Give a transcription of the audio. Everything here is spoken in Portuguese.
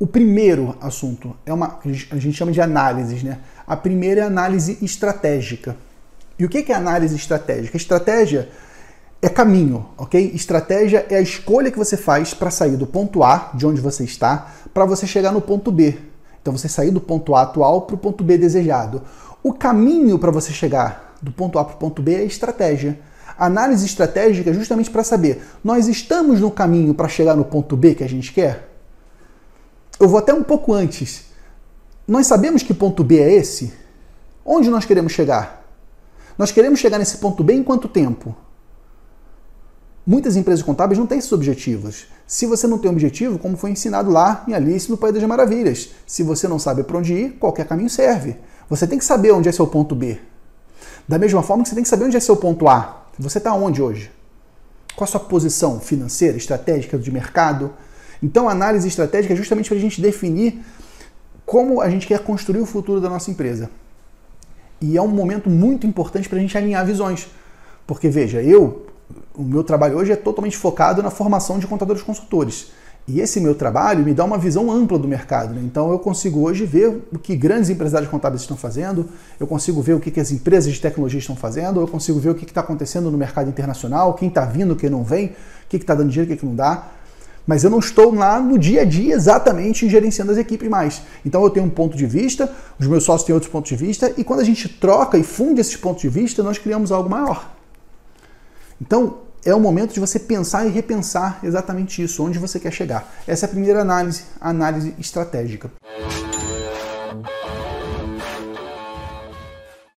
O primeiro assunto é uma a gente chama de análises, né? A primeira é análise estratégica. E o que é análise estratégica? Estratégia é caminho, ok? Estratégia é a escolha que você faz para sair do ponto A, de onde você está, para você chegar no ponto B. Então você sair do ponto A atual para o ponto B desejado. O caminho para você chegar do ponto A para o ponto B é estratégia. A análise estratégica é justamente para saber, nós estamos no caminho para chegar no ponto B que a gente quer? Eu vou até um pouco antes. Nós sabemos que ponto B é esse? Onde nós queremos chegar? Nós queremos chegar nesse ponto B em quanto tempo? Muitas empresas contábeis não têm esses objetivos. Se você não tem objetivo, como foi ensinado lá em Alice no País das Maravilhas, se você não sabe para onde ir, qualquer caminho serve. Você tem que saber onde é seu ponto B. Da mesma forma que você tem que saber onde é seu ponto A. Você está onde hoje? Qual a sua posição financeira, estratégica de mercado? Então, a análise estratégica é justamente para a gente definir como a gente quer construir o futuro da nossa empresa. E é um momento muito importante para a gente alinhar visões. Porque, veja, eu o meu trabalho hoje é totalmente focado na formação de contadores consultores. E esse meu trabalho me dá uma visão ampla do mercado. Né? Então eu consigo hoje ver o que grandes empresários contábeis estão fazendo, eu consigo ver o que, que as empresas de tecnologia estão fazendo, eu consigo ver o que está acontecendo no mercado internacional, quem está vindo, quem não vem, o que está dando dinheiro, o que, que não dá. Mas eu não estou lá no dia a dia exatamente gerenciando as equipes mais. Então eu tenho um ponto de vista, os meus sócios têm outros pontos de vista, e quando a gente troca e funde esses pontos de vista, nós criamos algo maior. Então, é o momento de você pensar e repensar exatamente isso, onde você quer chegar. Essa é a primeira análise, a análise estratégica.